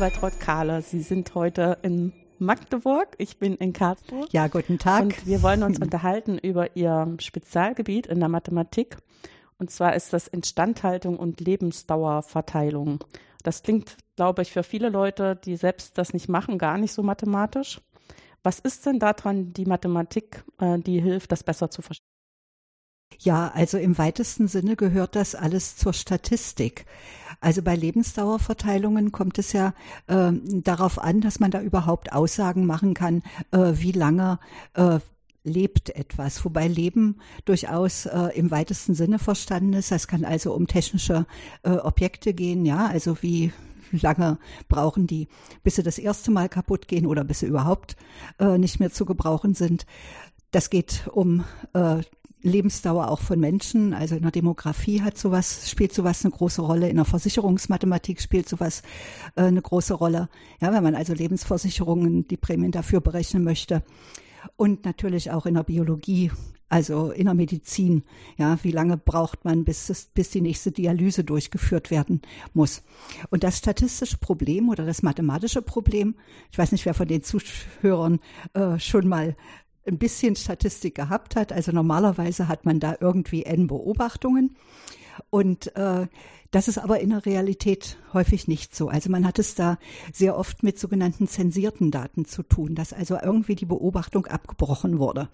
Waltraud Kahler. Sie sind heute in Magdeburg. Ich bin in Karlsruhe. Ja, guten Tag. Und wir wollen uns unterhalten über Ihr Spezialgebiet in der Mathematik. Und zwar ist das Instandhaltung und Lebensdauerverteilung. Das klingt, glaube ich, für viele Leute, die selbst das nicht machen, gar nicht so mathematisch. Was ist denn daran die Mathematik, äh, die hilft, das besser zu verstehen? Ja, also im weitesten Sinne gehört das alles zur Statistik. Also bei Lebensdauerverteilungen kommt es ja äh, darauf an, dass man da überhaupt Aussagen machen kann, äh, wie lange äh, lebt etwas, wobei Leben durchaus äh, im weitesten Sinne verstanden ist. Das kann also um technische äh, Objekte gehen, ja, also wie lange brauchen die, bis sie das erste Mal kaputt gehen oder bis sie überhaupt äh, nicht mehr zu gebrauchen sind. Das geht um äh, Lebensdauer auch von Menschen. Also in der Demografie hat sowas, spielt sowas eine große Rolle. In der Versicherungsmathematik spielt sowas äh, eine große Rolle. Ja, wenn man also Lebensversicherungen, die Prämien dafür berechnen möchte. Und natürlich auch in der Biologie, also in der Medizin. Ja, wie lange braucht man, bis, es, bis die nächste Dialyse durchgeführt werden muss? Und das statistische Problem oder das mathematische Problem, ich weiß nicht, wer von den Zuhörern äh, schon mal ein bisschen Statistik gehabt hat. Also normalerweise hat man da irgendwie N Beobachtungen. Und äh, das ist aber in der Realität häufig nicht so. Also man hat es da sehr oft mit sogenannten zensierten Daten zu tun, dass also irgendwie die Beobachtung abgebrochen wurde.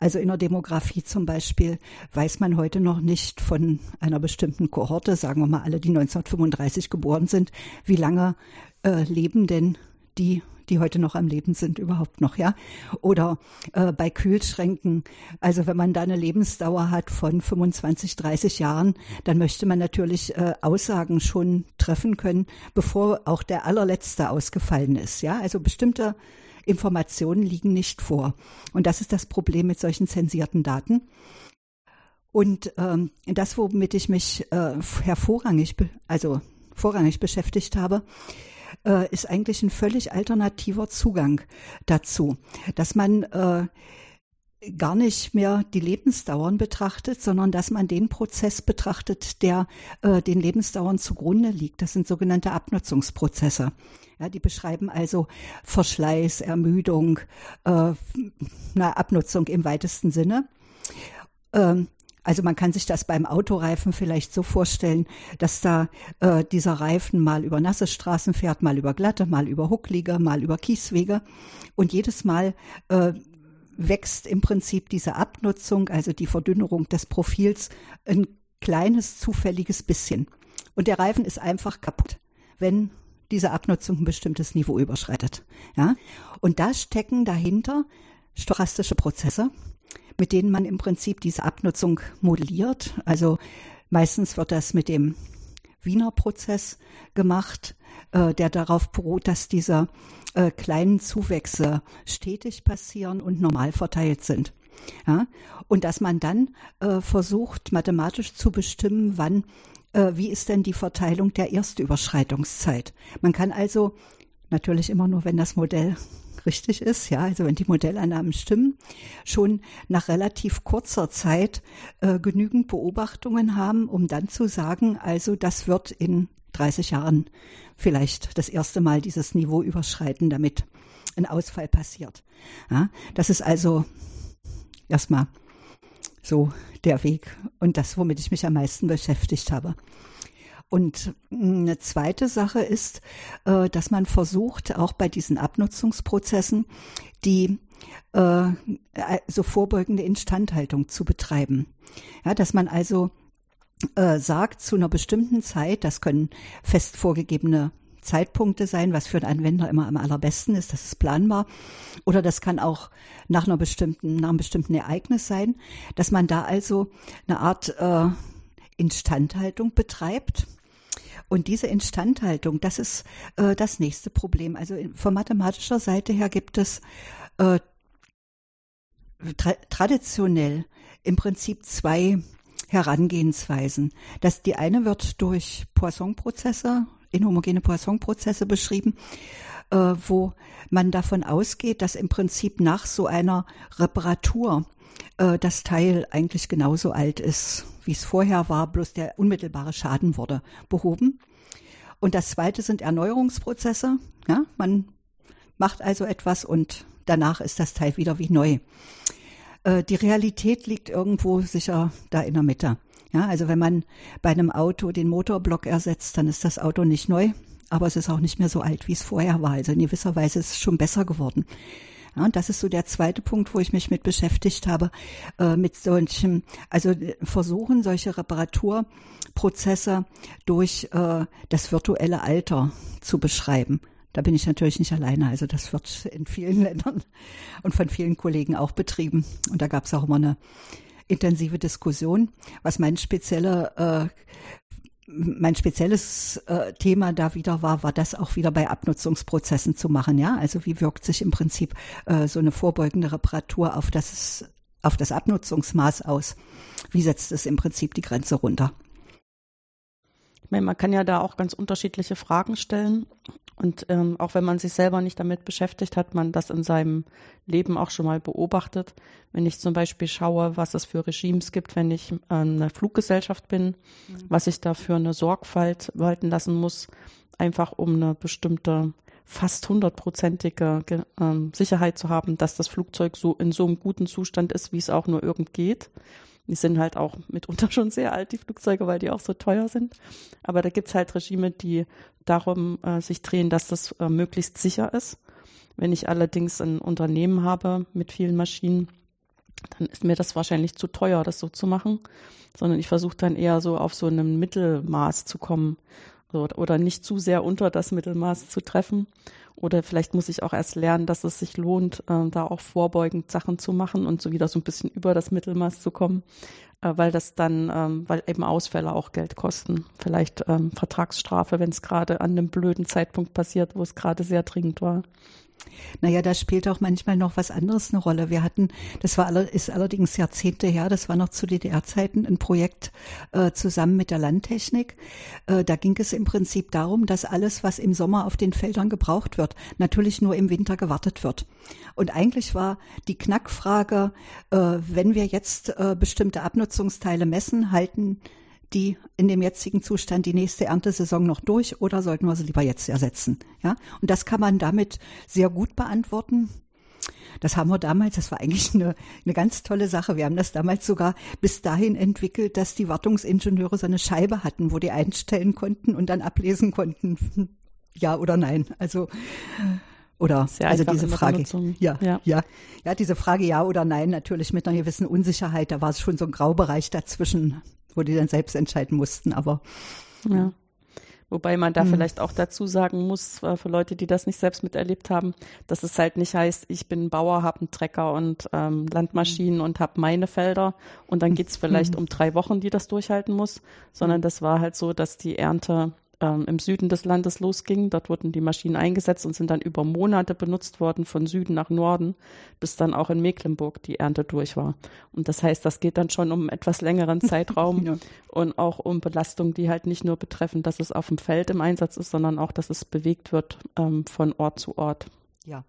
Also in der Demografie zum Beispiel weiß man heute noch nicht von einer bestimmten Kohorte, sagen wir mal alle, die 1935 geboren sind, wie lange äh, leben denn die die heute noch am Leben sind, überhaupt noch, ja. Oder äh, bei Kühlschränken, also wenn man da eine Lebensdauer hat von 25, 30 Jahren, dann möchte man natürlich äh, Aussagen schon treffen können, bevor auch der allerletzte ausgefallen ist, ja. Also bestimmte Informationen liegen nicht vor. Und das ist das Problem mit solchen zensierten Daten. Und ähm, das, womit ich mich äh, hervorrangig, also vorrangig beschäftigt habe, äh, ist eigentlich ein völlig alternativer Zugang dazu, dass man äh, gar nicht mehr die Lebensdauern betrachtet, sondern dass man den Prozess betrachtet, der äh, den Lebensdauern zugrunde liegt. Das sind sogenannte Abnutzungsprozesse. Ja, die beschreiben also Verschleiß, Ermüdung, äh, na, Abnutzung im weitesten Sinne. Ähm, also man kann sich das beim Autoreifen vielleicht so vorstellen, dass da äh, dieser Reifen mal über nasse Straßen fährt, mal über glatte, mal über Hucklige, mal über Kieswege und jedes Mal äh, wächst im Prinzip diese Abnutzung, also die Verdünnerung des Profils, ein kleines zufälliges bisschen. Und der Reifen ist einfach kaputt, wenn diese Abnutzung ein bestimmtes Niveau überschreitet. Ja? Und da stecken dahinter stochastische Prozesse, mit denen man im Prinzip diese Abnutzung modelliert. Also meistens wird das mit dem Wiener Prozess gemacht, äh, der darauf beruht, dass diese äh, kleinen Zuwächse stetig passieren und normal verteilt sind. Ja? Und dass man dann äh, versucht, mathematisch zu bestimmen, wann, äh, wie ist denn die Verteilung der Erstüberschreitungszeit. Man kann also natürlich immer nur, wenn das Modell richtig ist, ja, also wenn die Modellannahmen stimmen, schon nach relativ kurzer Zeit äh, genügend Beobachtungen haben, um dann zu sagen, also das wird in 30 Jahren vielleicht das erste Mal dieses Niveau überschreiten, damit ein Ausfall passiert. Ja, das ist also erstmal so der Weg und das, womit ich mich am meisten beschäftigt habe. Und eine zweite Sache ist, äh, dass man versucht, auch bei diesen Abnutzungsprozessen die äh, so vorbeugende Instandhaltung zu betreiben. Ja, dass man also äh, sagt, zu einer bestimmten Zeit, das können fest vorgegebene Zeitpunkte sein, was für einen Anwender immer am allerbesten ist, das ist planbar. Oder das kann auch nach einer bestimmten, nach einem bestimmten Ereignis sein, dass man da also eine Art äh, Instandhaltung betreibt und diese Instandhaltung, das ist äh, das nächste Problem. Also von mathematischer Seite her gibt es äh, tra traditionell im Prinzip zwei Herangehensweisen. Das, die eine wird durch Poisson-Prozesse, inhomogene Poisson-Prozesse beschrieben, äh, wo man davon ausgeht, dass im Prinzip nach so einer Reparatur äh, das Teil eigentlich genauso alt ist, wie es vorher war, bloß der unmittelbare Schaden wurde behoben. Und das zweite sind Erneuerungsprozesse. Ja, man macht also etwas und danach ist das Teil wieder wie neu. Äh, die Realität liegt irgendwo sicher da in der Mitte. Ja, also wenn man bei einem Auto den Motorblock ersetzt, dann ist das Auto nicht neu, aber es ist auch nicht mehr so alt, wie es vorher war. Also in gewisser Weise ist es schon besser geworden. Ja, und das ist so der zweite Punkt, wo ich mich mit beschäftigt habe, äh, mit solchen, also äh, versuchen solche Reparaturprozesse durch äh, das virtuelle Alter zu beschreiben. Da bin ich natürlich nicht alleine. Also das wird in vielen Ländern und von vielen Kollegen auch betrieben. Und da gab es auch immer eine intensive Diskussion. Was mein spezieller äh, mein spezielles äh, Thema da wieder war, war das auch wieder bei Abnutzungsprozessen zu machen. Ja, also wie wirkt sich im Prinzip äh, so eine vorbeugende Reparatur auf das auf das Abnutzungsmaß aus? Wie setzt es im Prinzip die Grenze runter? Meine, man kann ja da auch ganz unterschiedliche Fragen stellen. Und ähm, auch wenn man sich selber nicht damit beschäftigt, hat man das in seinem Leben auch schon mal beobachtet. Wenn ich zum Beispiel schaue, was es für Regimes gibt, wenn ich äh, eine Fluggesellschaft bin, mhm. was ich da für eine Sorgfalt walten lassen muss, einfach um eine bestimmte fast hundertprozentige ähm, Sicherheit zu haben, dass das Flugzeug so in so einem guten Zustand ist, wie es auch nur irgend geht. Die sind halt auch mitunter schon sehr alt, die Flugzeuge, weil die auch so teuer sind. Aber da gibt's halt Regime, die darum äh, sich drehen, dass das äh, möglichst sicher ist. Wenn ich allerdings ein Unternehmen habe mit vielen Maschinen, dann ist mir das wahrscheinlich zu teuer, das so zu machen, sondern ich versuche dann eher so auf so einem Mittelmaß zu kommen oder nicht zu sehr unter das Mittelmaß zu treffen. Oder vielleicht muss ich auch erst lernen, dass es sich lohnt, äh, da auch vorbeugend Sachen zu machen und so wieder so ein bisschen über das Mittelmaß zu kommen, äh, weil das dann, ähm, weil eben Ausfälle auch Geld kosten. Vielleicht ähm, Vertragsstrafe, wenn es gerade an einem blöden Zeitpunkt passiert, wo es gerade sehr dringend war. Naja, da spielt auch manchmal noch was anderes eine Rolle. Wir hatten, das war ist allerdings Jahrzehnte her, das war noch zu DDR-Zeiten, ein Projekt äh, zusammen mit der Landtechnik. Äh, da ging es im Prinzip darum, dass alles, was im Sommer auf den Feldern gebraucht wird, natürlich nur im Winter gewartet wird. Und eigentlich war die Knackfrage, äh, wenn wir jetzt äh, bestimmte Abnutzungsteile messen, halten die in dem jetzigen Zustand die nächste Erntesaison noch durch oder sollten wir sie lieber jetzt ersetzen? Ja, und das kann man damit sehr gut beantworten. Das haben wir damals, das war eigentlich eine, eine ganz tolle Sache. Wir haben das damals sogar bis dahin entwickelt, dass die Wartungsingenieure so eine Scheibe hatten, wo die einstellen konnten und dann ablesen konnten, ja oder nein. Also oder Sehr also diese Frage, ja, ja, ja, ja, diese Frage ja oder nein natürlich mit einer gewissen Unsicherheit. Da war es schon so ein Graubereich dazwischen wo die dann selbst entscheiden mussten, aber. Ja. Wobei man da hm. vielleicht auch dazu sagen muss, äh, für Leute, die das nicht selbst miterlebt haben, dass es halt nicht heißt, ich bin Bauer, habe einen Trecker und ähm, Landmaschinen mhm. und habe meine Felder und dann geht's vielleicht mhm. um drei Wochen, die das durchhalten muss, sondern hm. das war halt so, dass die Ernte ähm, im Süden des Landes losging. Dort wurden die Maschinen eingesetzt und sind dann über Monate benutzt worden von Süden nach Norden, bis dann auch in Mecklenburg die Ernte durch war. Und das heißt, das geht dann schon um einen etwas längeren Zeitraum ja. und auch um Belastungen, die halt nicht nur betreffen, dass es auf dem Feld im Einsatz ist, sondern auch, dass es bewegt wird ähm, von Ort zu Ort. Ja,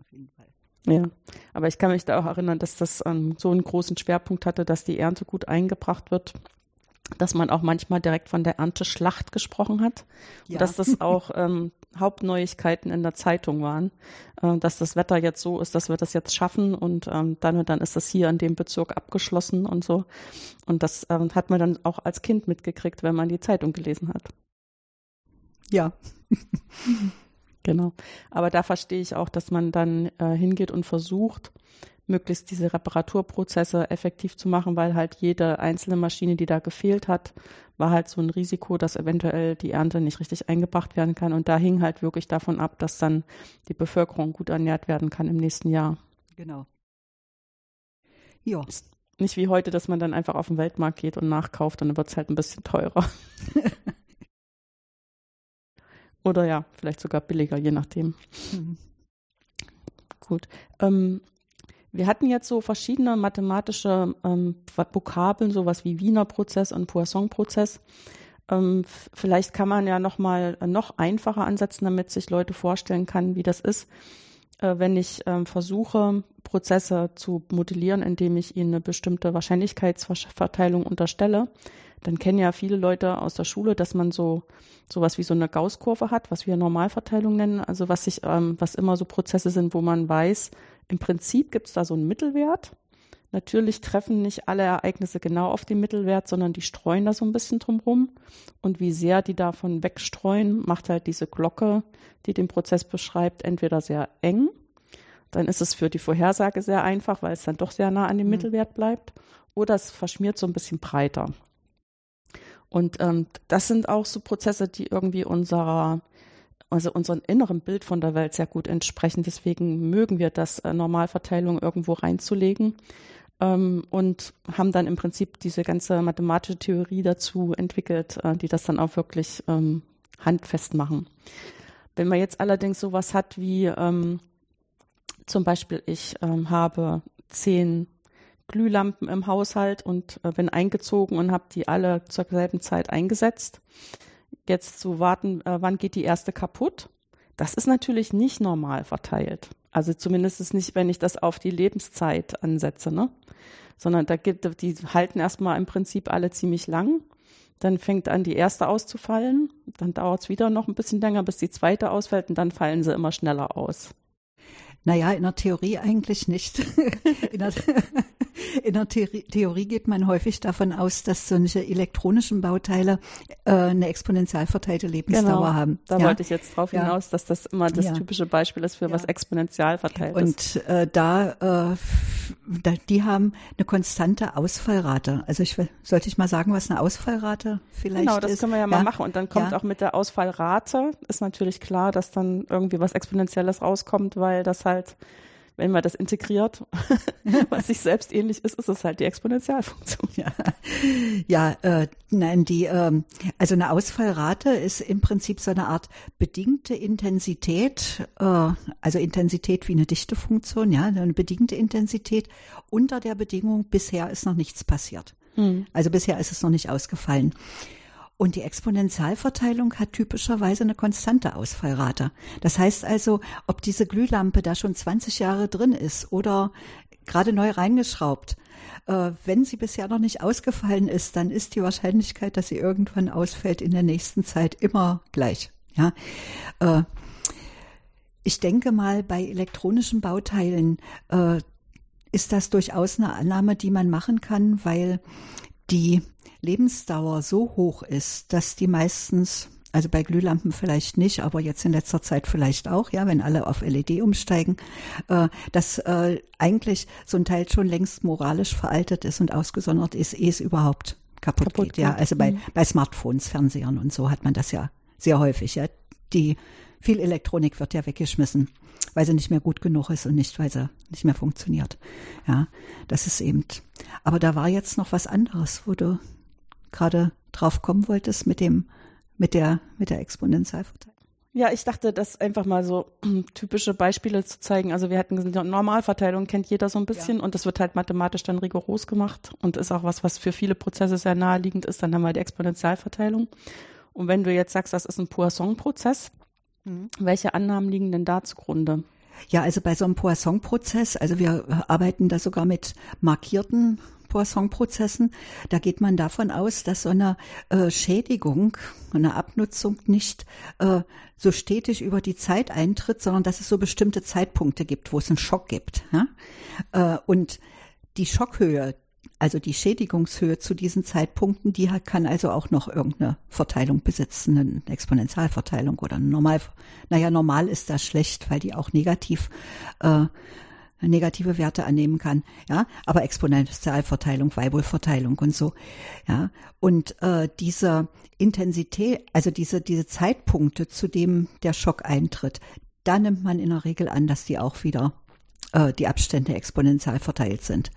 auf jeden Fall. Ja, aber ich kann mich da auch erinnern, dass das ähm, so einen großen Schwerpunkt hatte, dass die Ernte gut eingebracht wird dass man auch manchmal direkt von der Ernteschlacht gesprochen hat. Ja. Und dass das auch ähm, Hauptneuigkeiten in der Zeitung waren, äh, dass das Wetter jetzt so ist, dass wir das jetzt schaffen und ähm, dann und dann ist das hier in dem Bezirk abgeschlossen und so. Und das ähm, hat man dann auch als Kind mitgekriegt, wenn man die Zeitung gelesen hat. Ja. genau. Aber da verstehe ich auch, dass man dann äh, hingeht und versucht, möglichst diese Reparaturprozesse effektiv zu machen, weil halt jede einzelne Maschine, die da gefehlt hat, war halt so ein Risiko, dass eventuell die Ernte nicht richtig eingebracht werden kann. Und da hing halt wirklich davon ab, dass dann die Bevölkerung gut ernährt werden kann im nächsten Jahr. Genau. Ja. Ist nicht wie heute, dass man dann einfach auf den Weltmarkt geht und nachkauft und dann wird es halt ein bisschen teurer. Oder ja, vielleicht sogar billiger, je nachdem. Mhm. Gut. Ähm, Wir hatten jetzt so verschiedene mathematische ähm, Vokabeln, sowas wie Wiener Prozess und Poisson-Prozess. Ähm, vielleicht kann man ja noch mal noch einfacher ansetzen, damit sich Leute vorstellen kann, wie das ist, äh, wenn ich ähm, versuche, Prozesse zu modellieren, indem ich ihnen eine bestimmte Wahrscheinlichkeitsverteilung unterstelle. Dann kennen ja viele Leute aus der Schule, dass man so sowas wie so eine Gaußkurve hat, was wir Normalverteilung nennen. Also was sich, ähm, was immer so Prozesse sind, wo man weiß, im Prinzip gibt es da so einen Mittelwert. Natürlich treffen nicht alle Ereignisse genau auf den Mittelwert, sondern die streuen da so ein bisschen drumherum. Und wie sehr die davon wegstreuen, macht halt diese Glocke, die den Prozess beschreibt, entweder sehr eng, dann ist es für die Vorhersage sehr einfach, weil es dann doch sehr nah an dem mhm. Mittelwert bleibt, oder es verschmiert so ein bisschen breiter. Und ähm, das sind auch so Prozesse, die irgendwie unserer also unserem inneren Bild von der Welt sehr gut entsprechen. Deswegen mögen wir das, äh, Normalverteilung irgendwo reinzulegen ähm, und haben dann im Prinzip diese ganze mathematische Theorie dazu entwickelt, äh, die das dann auch wirklich ähm, handfest machen. Wenn man jetzt allerdings sowas hat wie ähm, zum Beispiel, ich ähm, habe zehn Glühlampen im Haushalt und äh, bin eingezogen und habe die alle zur selben Zeit eingesetzt, jetzt zu warten, äh, wann geht die erste kaputt, das ist natürlich nicht normal verteilt. Also zumindest ist nicht, wenn ich das auf die Lebenszeit ansetze, ne? Sondern da gibt, die halten erstmal im Prinzip alle ziemlich lang. Dann fängt an, die erste auszufallen. Dann dauert es wieder noch ein bisschen länger, bis die zweite ausfällt und dann fallen sie immer schneller aus. Naja, in der Theorie eigentlich nicht. in, der, in der Theorie, geht man häufig davon aus, dass solche elektronischen Bauteile äh, eine exponentiell verteilte Lebensdauer genau, haben. Da ja. wollte ich jetzt drauf hinaus, ja. dass das immer das ja. typische Beispiel ist für was exponentiell verteilt ist. Und äh, da, äh, da, die haben eine konstante Ausfallrate. Also ich sollte ich mal sagen, was eine Ausfallrate vielleicht ist. Genau, das ist? können wir ja mal machen. Und dann kommt auch mit der Ausfallrate, ist natürlich klar, dass dann irgendwie was Exponentielles rauskommt, weil das halt wenn man das integriert, was sich selbst ähnlich ist, ist es halt die Exponentialfunktion. Ja, ja äh, nein, die, ähm, also eine Ausfallrate ist im Prinzip so eine Art bedingte Intensität, äh, also Intensität wie eine Dichtefunktion, ja, eine bedingte Intensität unter der Bedingung, bisher ist noch nichts passiert. Hm. Also bisher ist es noch nicht ausgefallen. Und die Exponentialverteilung hat typischerweise eine konstante Ausfallrate. Das heißt also, ob diese Glühlampe da schon 20 Jahre drin ist oder gerade neu reingeschraubt, äh, wenn sie bisher noch nicht ausgefallen ist, dann ist die Wahrscheinlichkeit, dass sie irgendwann ausfällt in der nächsten Zeit immer gleich. Ja. Äh, ich denke mal, bei elektronischen Bauteilen äh, ist das durchaus eine Annahme, die man machen kann, weil die Lebensdauer so hoch ist, dass die meistens also bei Glühlampen vielleicht nicht, aber jetzt in letzter Zeit vielleicht auch, ja, wenn alle auf LED umsteigen, äh, dass äh, eigentlich so ein Teil schon längst moralisch veraltet ist und ausgesondert ist, ehe es überhaupt kaputt, kaputt geht. Ja, also bei, mhm. bei Smartphones, Fernsehern und so hat man das ja sehr häufig. Ja. Die viel Elektronik wird ja weggeschmissen, weil sie nicht mehr gut genug ist und nicht, weil sie nicht mehr funktioniert. Ja, das ist eben. Aber da war jetzt noch was anderes, wo du gerade drauf kommen wolltest mit dem, mit der, mit der Exponentialverteilung. Ja, ich dachte, das einfach mal so typische Beispiele zu zeigen. Also wir hatten eine Normalverteilung, kennt jeder so ein bisschen ja. und das wird halt mathematisch dann rigoros gemacht und ist auch was, was für viele Prozesse sehr naheliegend ist. Dann haben wir die Exponentialverteilung. Und wenn du jetzt sagst, das ist ein Poisson-Prozess, mhm. welche Annahmen liegen denn da zugrunde? Ja, also bei so einem Poisson-Prozess, also wir arbeiten da sogar mit markierten Poisson-Prozessen, da geht man davon aus, dass so eine äh, Schädigung, eine Abnutzung nicht äh, so stetig über die Zeit eintritt, sondern dass es so bestimmte Zeitpunkte gibt, wo es einen Schock gibt. Ja? Äh, und die Schockhöhe, also die Schädigungshöhe zu diesen Zeitpunkten, die hat, kann also auch noch irgendeine Verteilung besitzen, eine Exponentialverteilung oder Normal. Naja, normal ist das schlecht, weil die auch negativ äh, negative Werte annehmen kann, ja, aber Exponentialverteilung, Weibullverteilung und so, ja, und äh, diese Intensität, also diese diese Zeitpunkte, zu dem der Schock eintritt, da nimmt man in der Regel an, dass die auch wieder äh, die Abstände exponentiell verteilt sind.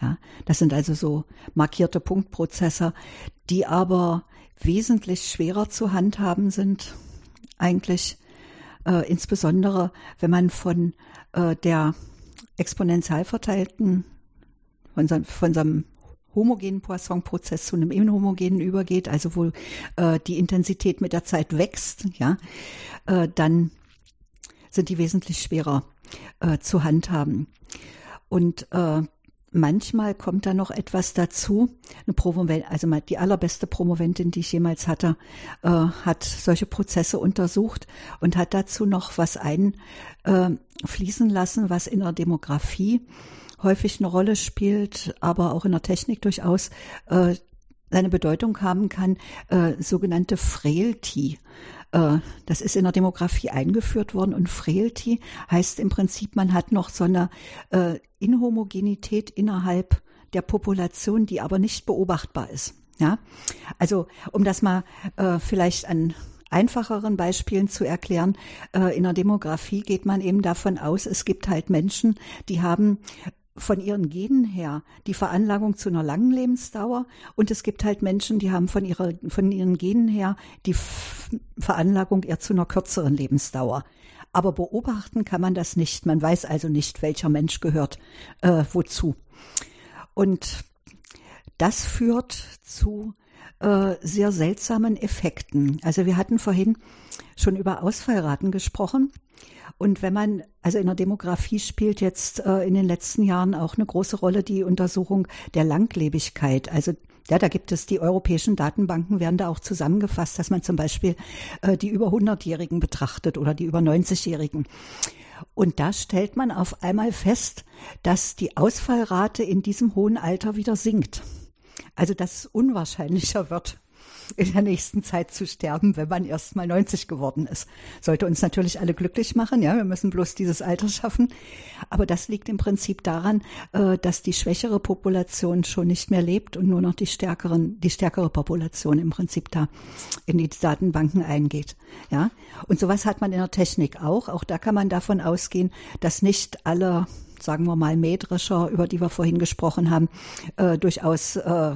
Ja, das sind also so markierte Punktprozesse, die aber wesentlich schwerer zu handhaben sind, eigentlich äh, insbesondere wenn man von äh, der exponentiell verteilten, von, so, von so einem homogenen Poisson-Prozess zu einem inhomogenen übergeht, also wo äh, die Intensität mit der Zeit wächst, ja, äh, dann sind die wesentlich schwerer äh, zu handhaben. Und äh, manchmal kommt da noch etwas dazu. Eine Promovent, also die allerbeste Promoventin, die ich jemals hatte, äh, hat solche Prozesse untersucht und hat dazu noch was einfließen äh, lassen, was in der Demografie häufig eine Rolle spielt, aber auch in der Technik durchaus äh, seine Bedeutung haben kann, äh, sogenannte Frailty. Äh, das ist in der Demografie eingeführt worden und Frailty heißt im Prinzip, man hat noch so eine äh, Inhomogenität innerhalb der Population, die aber nicht beobachtbar ist. Ja, also um das mal äh, vielleicht an einfacheren Beispielen zu erklären. Äh, in der Demografie geht man eben davon aus, es gibt halt Menschen, die haben von ihren Genen her die Veranlagung zu einer langen Lebensdauer und es gibt halt Menschen, die haben von ihrer, von ihren Genen her die Veranlagung eher zu einer kürzeren Lebensdauer. Aber beobachten kann man das nicht. Man weiß also nicht, welcher Mensch gehört äh, wozu. Und das führt zu äh, sehr seltsamen Effekten. Also wir hatten vorhin schon über Ausfallraten gesprochen. Und wenn man, also in der Demografie spielt jetzt äh, in den letzten Jahren auch eine große Rolle die Untersuchung der Langlebigkeit. Also ja, da gibt es die europäischen Datenbanken, werden da auch zusammengefasst, dass man zum Beispiel äh, die über 100-Jährigen betrachtet oder die über 90-Jährigen. Und da stellt man auf einmal fest, dass die Ausfallrate in diesem hohen Alter wieder sinkt. Also dass es unwahrscheinlicher wird, in der nächsten Zeit zu sterben, wenn man erst mal 90 geworden ist. Sollte uns natürlich alle glücklich machen, ja, wir müssen bloß dieses Alter schaffen. Aber das liegt im Prinzip daran, äh, dass die schwächere Population schon nicht mehr lebt und nur noch die stärkeren, die stärkere Population im Prinzip da in die Datenbanken eingeht. Ja, und sowas hat man in der Technik auch. Auch da kann man davon ausgehen, dass nicht alle sagen wir mal, Mähdrescher, über die wir vorhin gesprochen haben, äh, durchaus äh,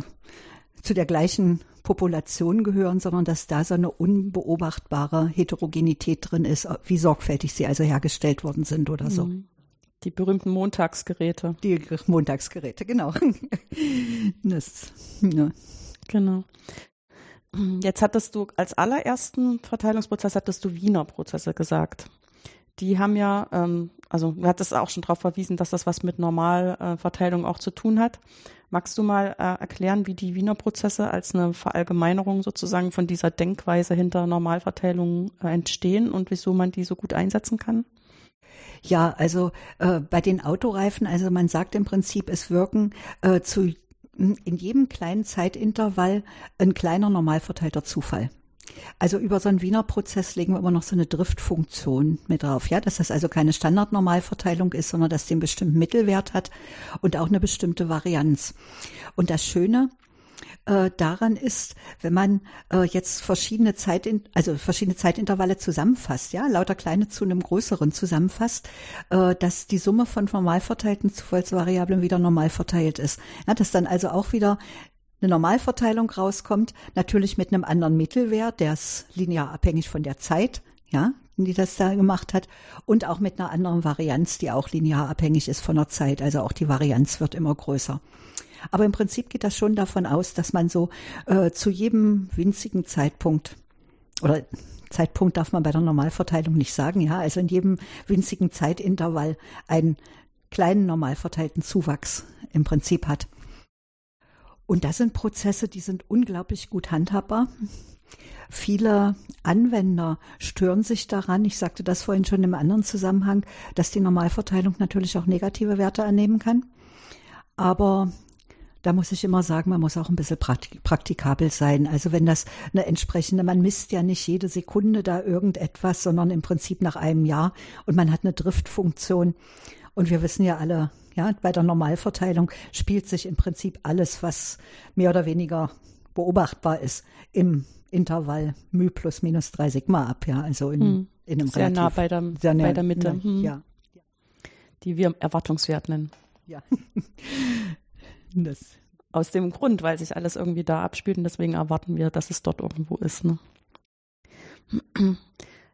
zu der gleichen Population gehören, sondern dass da so eine unbeobachtbare Heterogenität drin ist, wie sorgfältig sie also hergestellt worden sind oder so. Mhm. Die berühmten Montagsgeräte. Die Montagsgeräte, genau. das, ja. Genau. Jetzt hattest du als allerersten Verteilungsprozess hattest du Wiener Prozesse gesagt. Die haben ja, ähm, also du hattest auch schon darauf verwiesen, dass das was mit Normalverteilung auch zu tun hat. Magst du mal äh, erklären, wie die Wiener Prozesse als eine Verallgemeinerung sozusagen von dieser Denkweise hinter Normalverteilung äh, entstehen und wieso man die so gut einsetzen kann? Ja, also äh, bei den Autoreifen, also man sagt im Prinzip, es wirken äh, zu in jedem kleinen Zeitintervall ein kleiner normal verteilter Zufall. Also über so einen Wiener Prozess legen wir immer noch so eine Driftfunktion mit drauf, ja, dass das also keine Standardnormalverteilung ist, sondern dass die einen bestimmten Mittelwert hat und auch eine bestimmte Varianz. Und das Schöne äh, daran ist, wenn man äh, jetzt verschiedene Zeit, also verschiedene Zeitintervalle zusammenfasst, ja, lauter kleine zu einem größeren zusammenfasst, äh, dass die Summe von normal verteilten Zufallsvariablen wieder normal verteilt ist. Ja, dass dann also auch wieder eine Normalverteilung rauskommt, natürlich mit einem anderen Mittelwert, der ist linear abhängig von der Zeit, ja, die das da gemacht hat, und auch mit einer anderen Varianz, die auch linear abhängig ist von der Zeit. Also auch die Varianz wird immer größer. Aber im Prinzip geht das schon davon aus, dass man so äh, zu jedem winzigen Zeitpunkt oder Zeitpunkt darf man bei der Normalverteilung nicht sagen, ja, also in jedem winzigen Zeitintervall einen kleinen normal verteilten Zuwachs im Prinzip hat. Und das sind Prozesse, die sind unglaublich gut handhabbar. Viele Anwender stören sich daran. Ich sagte das vorhin schon im anderen Zusammenhang, dass die Normalverteilung natürlich auch negative Werte annehmen kann. Aber da muss ich immer sagen, man muss auch ein bisschen praktikabel sein. Also wenn das eine entsprechende, man misst ja nicht jede Sekunde da irgendetwas, sondern im Prinzip nach einem Jahr und man hat eine Driftfunktion. Und wir wissen ja alle, ja, bei der Normalverteilung spielt sich im Prinzip alles, was mehr oder weniger beobachtbar ist, im Intervall μ plus minus drei Sigma ab, ja, also in, hm. in einem sehr relativ, nah bei der, sehr nah, bei der Mitte, ne, hm. ja. Die wir Erwartungswert nennen. Ja. das. Aus dem Grund, weil sich alles irgendwie da abspielt und deswegen erwarten wir, dass es dort irgendwo ist. Ne?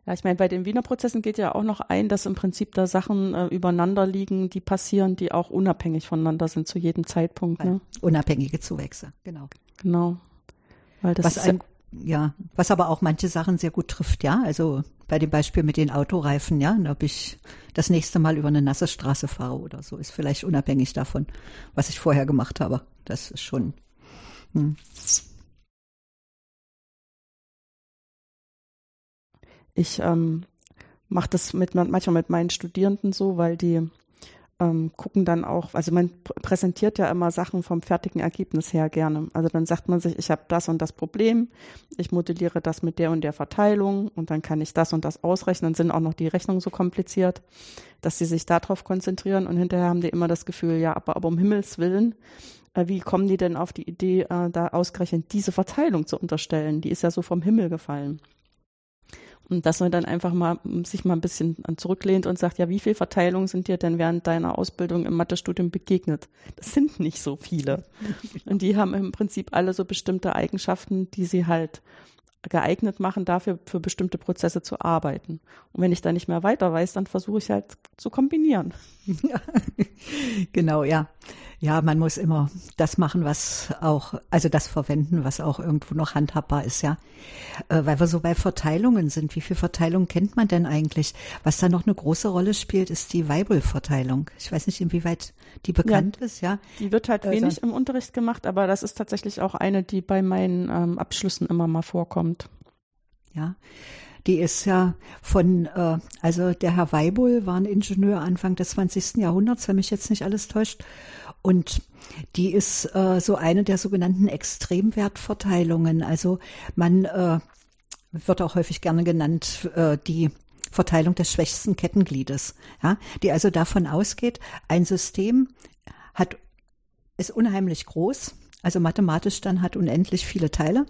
Ja, ich meine, bei den Wiener Prozessen geht ja auch noch ein, dass im Prinzip da Sachen äh, übereinander liegen, die passieren, die auch unabhängig voneinander sind zu jedem Zeitpunkt. Ne? Unabhängige Zuwächse, genau. Genau. Weil das was ein, ja, was aber auch manche Sachen sehr gut trifft, ja. Also bei dem Beispiel mit den Autoreifen, ja, ob ich das nächste Mal über eine nasse Straße fahre oder so, ist vielleicht unabhängig davon, was ich vorher gemacht habe. Das ist schon. Hm. Ich ähm, mache das mit, manchmal mit meinen Studierenden so, weil die ähm, gucken dann auch, also man präsentiert ja immer Sachen vom fertigen Ergebnis her gerne. Also dann sagt man sich, ich habe das und das Problem, ich modelliere das mit der und der Verteilung und dann kann ich das und das ausrechnen. Dann sind auch noch die Rechnungen so kompliziert, dass sie sich darauf konzentrieren und hinterher haben die immer das Gefühl, ja, aber, aber um Himmels Willen, äh, wie kommen die denn auf die Idee, äh, da ausgerechnet diese Verteilung zu unterstellen? Die ist ja so vom Himmel gefallen. Und dass man dann einfach mal sich mal ein bisschen zurücklehnt und sagt, ja, wie viele Verteilungen sind dir denn während deiner Ausbildung im Mathestudium begegnet? Das sind nicht so viele. Und die haben im Prinzip alle so bestimmte Eigenschaften, die sie halt geeignet machen, dafür für bestimmte Prozesse zu arbeiten. Und wenn ich da nicht mehr weiter weiß, dann versuche ich halt zu kombinieren. Genau, ja. Ja, man muss immer das machen, was auch, also das verwenden, was auch irgendwo noch handhabbar ist, ja. Äh, weil wir so bei Verteilungen sind. Wie viel Verteilung kennt man denn eigentlich? Was da noch eine große Rolle spielt, ist die Weibel-Verteilung. Ich weiß nicht, inwieweit die bekannt ja, ist, ja. Die wird halt also, wenig im Unterricht gemacht, aber das ist tatsächlich auch eine, die bei meinen ähm, Abschlüssen immer mal vorkommt. Ja. Die ist ja von, äh, also der Herr Weibul war ein Ingenieur Anfang des 20. Jahrhunderts, wenn mich jetzt nicht alles täuscht. Und die ist äh, so eine der sogenannten Extremwertverteilungen. Also man äh, wird auch häufig gerne genannt, äh, die Verteilung des schwächsten Kettengliedes, ja, die also davon ausgeht, ein System hat, ist unheimlich groß, also mathematisch dann hat unendlich viele Teile.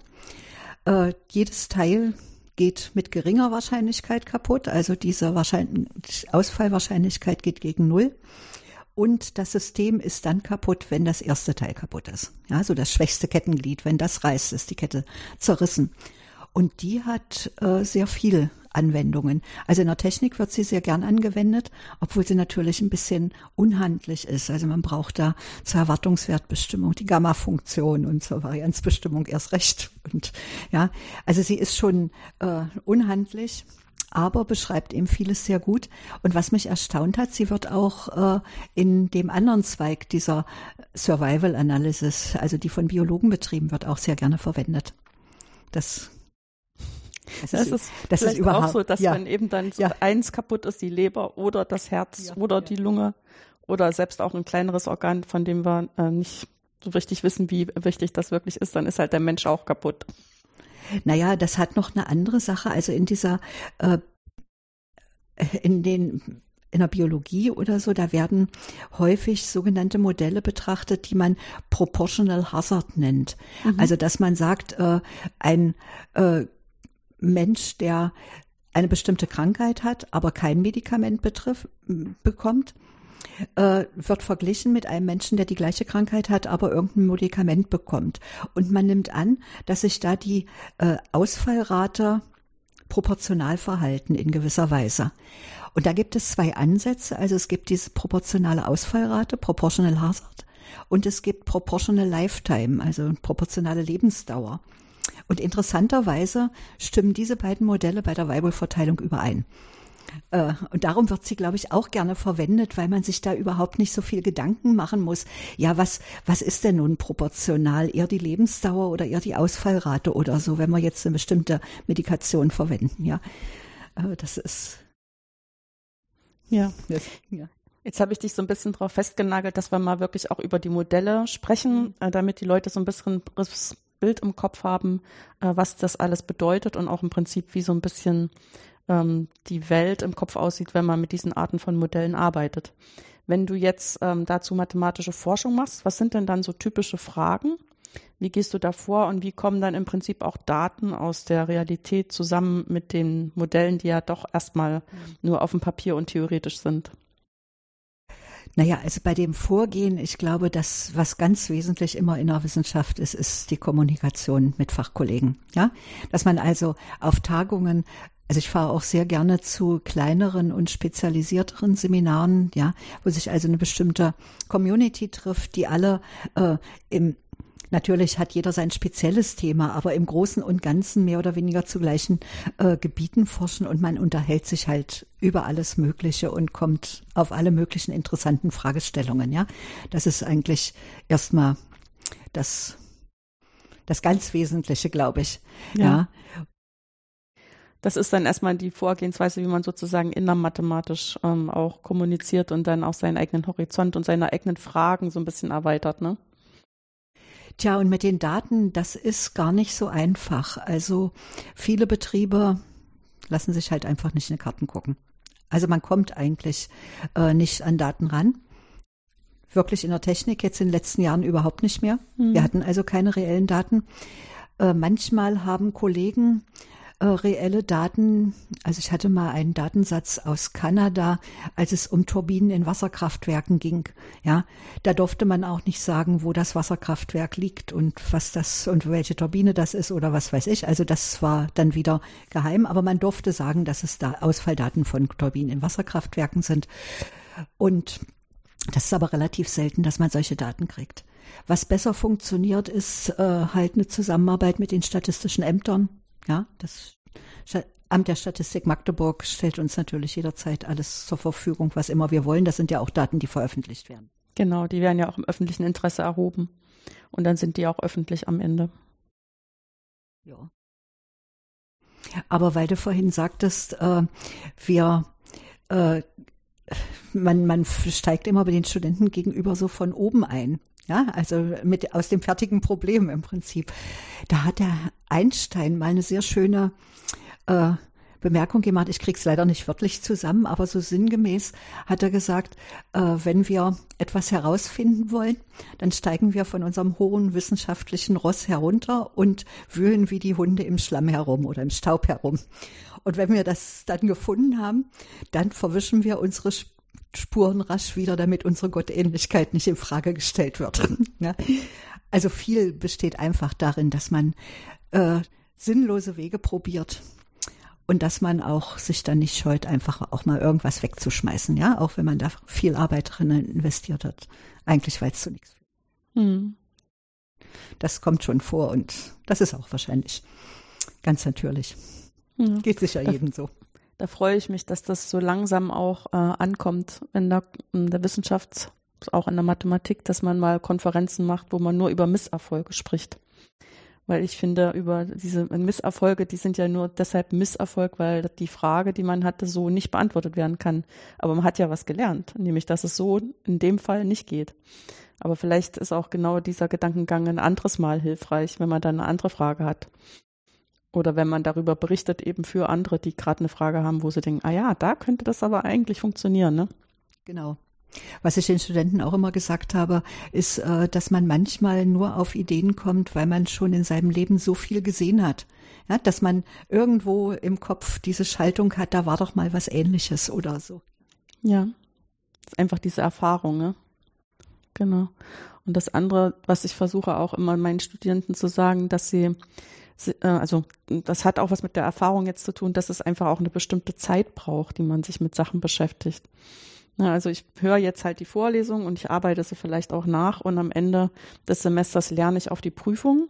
Äh, jedes Teil geht mit geringer Wahrscheinlichkeit kaputt, also diese Wahrscheinlich Ausfallwahrscheinlichkeit geht gegen Null und das System ist dann kaputt, wenn das erste Teil kaputt ist. Ja, so das schwächste Kettenglied, wenn das reißt, ist die Kette zerrissen. Und die hat äh, sehr viel Anwendungen. Also in der Technik wird sie sehr gern angewendet, obwohl sie natürlich ein bisschen unhandlich ist. Also man braucht da zur Erwartungswertbestimmung die Gamma-Funktion und zur Varianzbestimmung erst recht. Und ja, also sie ist schon äh, unhandlich aber beschreibt eben vieles sehr gut. Und was mich erstaunt hat, sie wird auch äh, in dem anderen Zweig dieser Survival Analysis, also die von Biologen betrieben wird, auch sehr gerne verwendet. Das das, das ist, das ist überhaupt auch so, dass ja. wenn eben dann so ja. eins kaputt ist, die Leber oder das Herz ja. oder die Lunge oder selbst auch ein kleineres Organ, von dem wir äh, nicht so richtig wissen, wie wichtig das wirklich ist, dann ist halt der Mensch auch kaputt. Naja, das hat noch eine andere Sache. Also in dieser, äh, in den in der Biologie oder so, da werden häufig sogenannte Modelle betrachtet, die man Proportional Hazard nennt. Mhm. Also dass man sagt, äh, ein äh, Mensch, der eine bestimmte Krankheit hat, aber kein Medikament betrifft, bekommt, äh, wird verglichen mit einem Menschen, der die gleiche Krankheit hat, aber irgendein Medikament bekommt. Und man nimmt an, dass sich da die äh, Ausfallrate proportional verhalten in gewisser Weise. Und da gibt es zwei Ansätze. Also es gibt diese proportionale Ausfallrate, Proportional Hazard, und es gibt Proportional Lifetime, also proportionale Lebensdauer. Und interessanterweise stimmen diese beiden Modelle bei der Weibelverteilung überein. Äh, und darum wird sie, glaube ich, auch gerne verwendet, weil man sich da überhaupt nicht so viel Gedanken machen muss. Ja, was, was ist denn nun proportional? Eher die Lebensdauer oder eher die Ausfallrate oder so, wenn wir jetzt eine bestimmte Medikation verwenden, ja. Äh, das ist. Ja. Ja. Jetzt habe ich dich so ein bisschen darauf festgenagelt, dass wir mal wirklich auch über die Modelle sprechen, äh, damit die Leute so ein bisschen Bild im Kopf haben, was das alles bedeutet und auch im Prinzip wie so ein bisschen ähm, die Welt im Kopf aussieht, wenn man mit diesen Arten von Modellen arbeitet. Wenn du jetzt ähm, dazu mathematische Forschung machst, was sind denn dann so typische Fragen? Wie gehst du da vor und wie kommen dann im Prinzip auch Daten aus der Realität zusammen mit den Modellen, die ja doch erstmal nur auf dem Papier und theoretisch sind? Naja, also bei dem Vorgehen, ich glaube, das, was ganz wesentlich immer in der Wissenschaft ist, ist die Kommunikation mit Fachkollegen. Ja, dass man also auf Tagungen also ich fahre auch sehr gerne zu kleineren und spezialisierteren Seminaren, ja, wo sich also eine bestimmte Community trifft, die alle äh, im Natürlich hat jeder sein spezielles Thema, aber im Großen und Ganzen mehr oder weniger zu gleichen äh, Gebieten forschen und man unterhält sich halt über alles Mögliche und kommt auf alle möglichen interessanten Fragestellungen. Ja, das ist eigentlich erstmal das das ganz Wesentliche, glaube ich. Ja. ja. Das ist dann erstmal die Vorgehensweise, wie man sozusagen innermathematisch ähm, auch kommuniziert und dann auch seinen eigenen Horizont und seine eigenen Fragen so ein bisschen erweitert, ne? Tja, und mit den Daten, das ist gar nicht so einfach. Also viele Betriebe lassen sich halt einfach nicht in die Karten gucken. Also man kommt eigentlich äh, nicht an Daten ran. Wirklich in der Technik jetzt in den letzten Jahren überhaupt nicht mehr. Mhm. Wir hatten also keine reellen Daten. Äh, manchmal haben Kollegen äh, reelle Daten. Also ich hatte mal einen Datensatz aus Kanada, als es um Turbinen in Wasserkraftwerken ging. Ja, da durfte man auch nicht sagen, wo das Wasserkraftwerk liegt und was das und welche Turbine das ist oder was weiß ich. Also das war dann wieder geheim, aber man durfte sagen, dass es da Ausfalldaten von Turbinen in Wasserkraftwerken sind. Und das ist aber relativ selten, dass man solche Daten kriegt. Was besser funktioniert, ist äh, halt eine Zusammenarbeit mit den statistischen Ämtern. Ja, das Amt der Statistik Magdeburg stellt uns natürlich jederzeit alles zur Verfügung, was immer wir wollen. Das sind ja auch Daten, die veröffentlicht werden. Genau, die werden ja auch im öffentlichen Interesse erhoben. Und dann sind die auch öffentlich am Ende. Ja. Aber weil du vorhin sagtest, äh, wir, äh, man, man steigt immer bei den Studenten gegenüber so von oben ein. Ja, also mit, aus dem fertigen Problem im Prinzip. Da hat der Einstein mal eine sehr schöne äh, Bemerkung gemacht. Ich krieg's leider nicht wörtlich zusammen, aber so sinngemäß hat er gesagt, äh, wenn wir etwas herausfinden wollen, dann steigen wir von unserem hohen wissenschaftlichen Ross herunter und wühlen wie die Hunde im Schlamm herum oder im Staub herum. Und wenn wir das dann gefunden haben, dann verwischen wir unsere Spuren rasch wieder, damit unsere Gottähnlichkeit nicht in Frage gestellt wird. ja. Also viel besteht einfach darin, dass man äh, sinnlose Wege probiert und dass man auch sich dann nicht scheut, einfach auch mal irgendwas wegzuschmeißen, ja, auch wenn man da viel Arbeit drin investiert hat, eigentlich weil es zu nichts führt. Hm. Das kommt schon vor und das ist auch wahrscheinlich ganz natürlich. Ja. Geht sicher jedem so da freue ich mich, dass das so langsam auch äh, ankommt in der, in der Wissenschaft, auch in der Mathematik, dass man mal Konferenzen macht, wo man nur über Misserfolge spricht. Weil ich finde, über diese Misserfolge, die sind ja nur deshalb Misserfolg, weil die Frage, die man hatte, so nicht beantwortet werden kann. Aber man hat ja was gelernt, nämlich, dass es so in dem Fall nicht geht. Aber vielleicht ist auch genau dieser Gedankengang ein anderes Mal hilfreich, wenn man dann eine andere Frage hat. Oder wenn man darüber berichtet, eben für andere, die gerade eine Frage haben, wo sie denken, ah ja, da könnte das aber eigentlich funktionieren, ne? Genau. Was ich den Studenten auch immer gesagt habe, ist, äh, dass man manchmal nur auf Ideen kommt, weil man schon in seinem Leben so viel gesehen hat. Ja, dass man irgendwo im Kopf diese Schaltung hat, da war doch mal was ähnliches oder so. Ja. Das ist einfach diese Erfahrung, ne? Genau. Und das andere, was ich versuche auch immer meinen Studierenden zu sagen, dass sie also das hat auch was mit der Erfahrung jetzt zu tun, dass es einfach auch eine bestimmte Zeit braucht, die man sich mit Sachen beschäftigt. also ich höre jetzt halt die Vorlesung und ich arbeite sie vielleicht auch nach und am Ende des Semesters lerne ich auf die Prüfung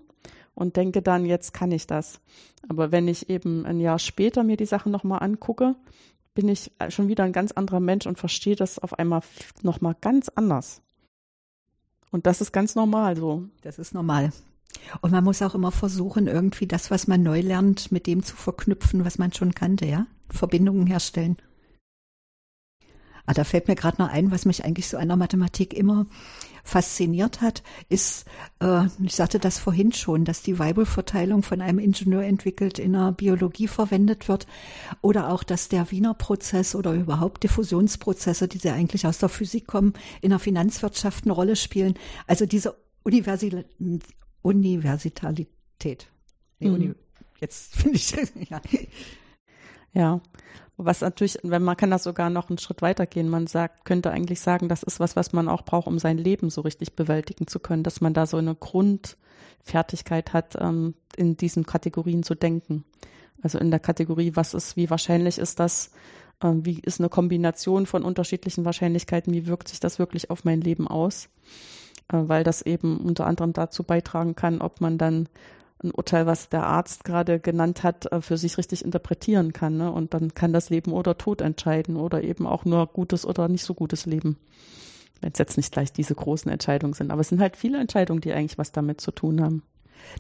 und denke dann, jetzt kann ich das. Aber wenn ich eben ein Jahr später mir die Sachen nochmal angucke, bin ich schon wieder ein ganz anderer Mensch und verstehe das auf einmal nochmal ganz anders. Und das ist ganz normal so. Das ist normal. Und man muss auch immer versuchen, irgendwie das, was man neu lernt, mit dem zu verknüpfen, was man schon kannte, ja? Verbindungen herstellen. Ah, da fällt mir gerade noch ein, was mich eigentlich so an der Mathematik immer fasziniert hat, ist, äh, ich sagte das vorhin schon, dass die Weibel-Verteilung von einem Ingenieur entwickelt in der Biologie verwendet wird oder auch, dass der Wiener Prozess oder überhaupt Diffusionsprozesse, die ja eigentlich aus der Physik kommen, in der Finanzwirtschaft eine Rolle spielen. Also diese Universi Universalität. Nee, mhm. Uni jetzt finde ich ja. Ja, was natürlich, wenn man kann das sogar noch einen Schritt weiter gehen. Man sagt, könnte eigentlich sagen, das ist was, was man auch braucht, um sein Leben so richtig bewältigen zu können, dass man da so eine Grundfertigkeit hat, ähm, in diesen Kategorien zu denken. Also in der Kategorie, was ist, wie wahrscheinlich ist das, äh, wie ist eine Kombination von unterschiedlichen Wahrscheinlichkeiten, wie wirkt sich das wirklich auf mein Leben aus? Äh, weil das eben unter anderem dazu beitragen kann, ob man dann ein Urteil, was der Arzt gerade genannt hat, äh, für sich richtig interpretieren kann. Ne? Und dann kann das Leben oder Tod entscheiden oder eben auch nur gutes oder nicht so gutes Leben. Wenn es jetzt nicht gleich diese großen Entscheidungen sind. Aber es sind halt viele Entscheidungen, die eigentlich was damit zu tun haben.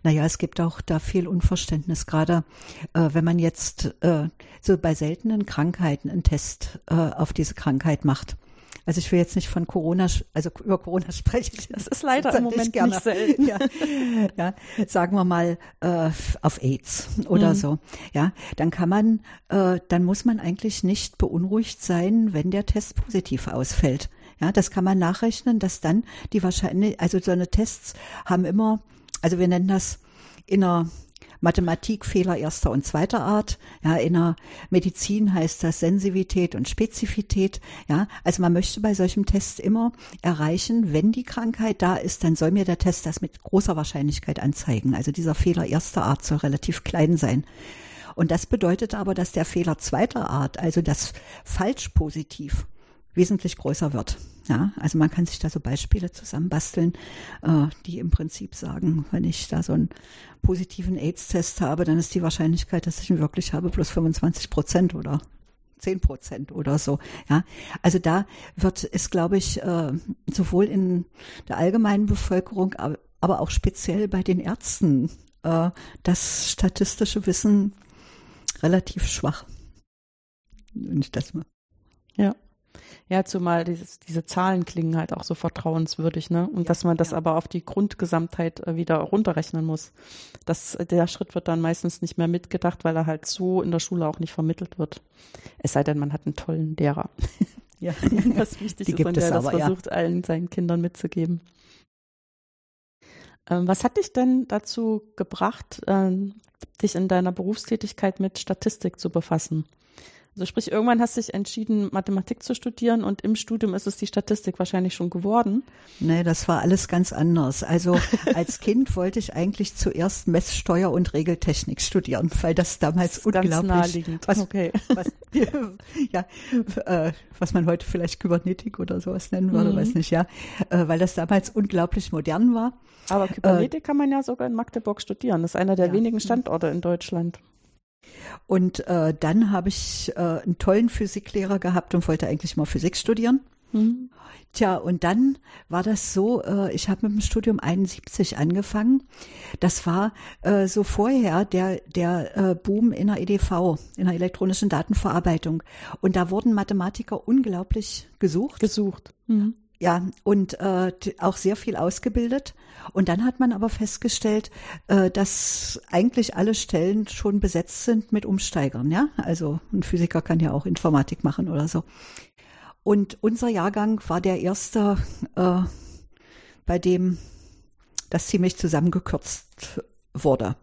Naja, es gibt auch da viel Unverständnis, gerade äh, wenn man jetzt äh, so bei seltenen Krankheiten einen Test äh, auf diese Krankheit macht. Also ich will jetzt nicht von Corona, also über Corona sprechen. Das ist leider im Moment gerne. nicht selten. Ja, ja, sagen wir mal äh, auf AIDS oder mhm. so. Ja, dann kann man, äh, dann muss man eigentlich nicht beunruhigt sein, wenn der Test positiv ausfällt. Ja, das kann man nachrechnen, dass dann die wahrscheinlich, also so eine Tests haben immer, also wir nennen das in einer Mathematikfehler erster und zweiter Art. Ja, in der Medizin heißt das Sensivität und Spezifität. Ja, also man möchte bei solchem Test immer erreichen, wenn die Krankheit da ist, dann soll mir der Test das mit großer Wahrscheinlichkeit anzeigen. Also dieser Fehler erster Art soll relativ klein sein. Und das bedeutet aber, dass der Fehler zweiter Art, also das falsch positiv, wesentlich größer wird. Ja, also man kann sich da so Beispiele zusammenbasteln, äh, die im Prinzip sagen, wenn ich da so einen positiven AIDS-Test habe, dann ist die Wahrscheinlichkeit, dass ich ihn wirklich habe, plus 25 Prozent oder 10 Prozent oder so. Ja, also da wird es, glaube ich, äh, sowohl in der allgemeinen Bevölkerung, aber auch speziell bei den Ärzten äh, das statistische Wissen relativ schwach. Wenn ich das mal. Ja. Ja, zumal dieses, diese Zahlen klingen halt auch so vertrauenswürdig, ne? Und ja, dass man das ja. aber auf die Grundgesamtheit äh, wieder runterrechnen muss. Das, der Schritt wird dann meistens nicht mehr mitgedacht, weil er halt so in der Schule auch nicht vermittelt wird. Es sei denn, man hat einen tollen Lehrer. Ja, was wichtig ist und der das aber, versucht, ja. allen seinen Kindern mitzugeben. Ähm, was hat dich denn dazu gebracht, ähm, dich in deiner Berufstätigkeit mit Statistik zu befassen? Also sprich, irgendwann hast du dich entschieden, Mathematik zu studieren und im Studium ist es die Statistik wahrscheinlich schon geworden. Nee, das war alles ganz anders. Also als Kind wollte ich eigentlich zuerst Messsteuer und Regeltechnik studieren, weil das damals das unglaublich. Was, okay. was, ja, äh, was man heute vielleicht Kybernetik oder sowas nennen würde, mhm. weiß nicht, ja, äh, weil das damals unglaublich modern war. Aber Kybernetik äh, kann man ja sogar in Magdeburg studieren. Das ist einer der ja. wenigen Standorte in Deutschland. Und äh, dann habe ich äh, einen tollen Physiklehrer gehabt und wollte eigentlich mal Physik studieren. Mhm. Tja, und dann war das so, äh, ich habe mit dem Studium 71 angefangen. Das war äh, so vorher der, der äh, Boom in der EDV, in der elektronischen Datenverarbeitung. Und da wurden Mathematiker unglaublich gesucht. Gesucht. Mhm. Ja, und äh, auch sehr viel ausgebildet. Und dann hat man aber festgestellt, äh, dass eigentlich alle Stellen schon besetzt sind mit Umsteigern. Ja, also ein Physiker kann ja auch Informatik machen oder so. Und unser Jahrgang war der erste, äh, bei dem das ziemlich zusammengekürzt wurde.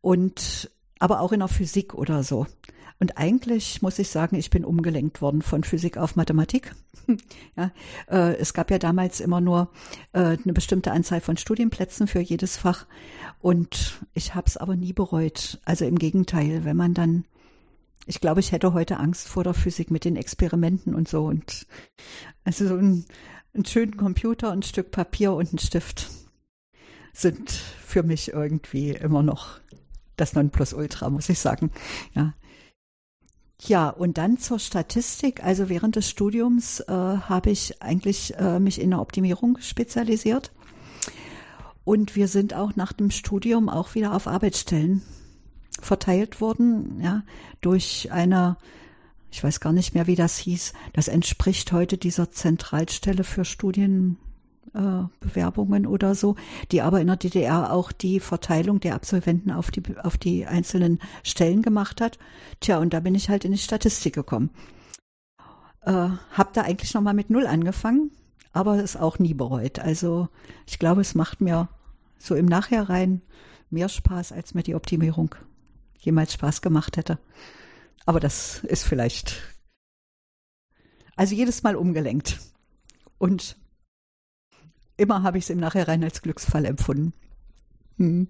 Und aber auch in der Physik oder so. Und eigentlich muss ich sagen, ich bin umgelenkt worden von Physik auf Mathematik. ja, äh, es gab ja damals immer nur äh, eine bestimmte Anzahl von Studienplätzen für jedes Fach. Und ich habe es aber nie bereut. Also im Gegenteil, wenn man dann, ich glaube, ich hätte heute Angst vor der Physik mit den Experimenten und so. Und also so ein, einen schönen Computer, ein Stück Papier und ein Stift sind für mich irgendwie immer noch das Nonplusultra, muss ich sagen. Ja, ja, und dann zur Statistik. Also während des Studiums äh, habe ich eigentlich äh, mich in der Optimierung spezialisiert. Und wir sind auch nach dem Studium auch wieder auf Arbeitsstellen verteilt worden, ja, durch eine, ich weiß gar nicht mehr, wie das hieß. Das entspricht heute dieser Zentralstelle für Studien, äh, Bewerbungen oder so, die aber in der DDR auch die Verteilung der Absolventen auf die, auf die einzelnen Stellen gemacht hat. Tja, und da bin ich halt in die Statistik gekommen. Äh, hab da eigentlich nochmal mit Null angefangen, aber es auch nie bereut. Also ich glaube, es macht mir so im Nachhinein mehr Spaß, als mir die Optimierung jemals Spaß gemacht hätte. Aber das ist vielleicht also jedes Mal umgelenkt. Und immer habe ich es im Nachhinein als Glücksfall empfunden. Hm.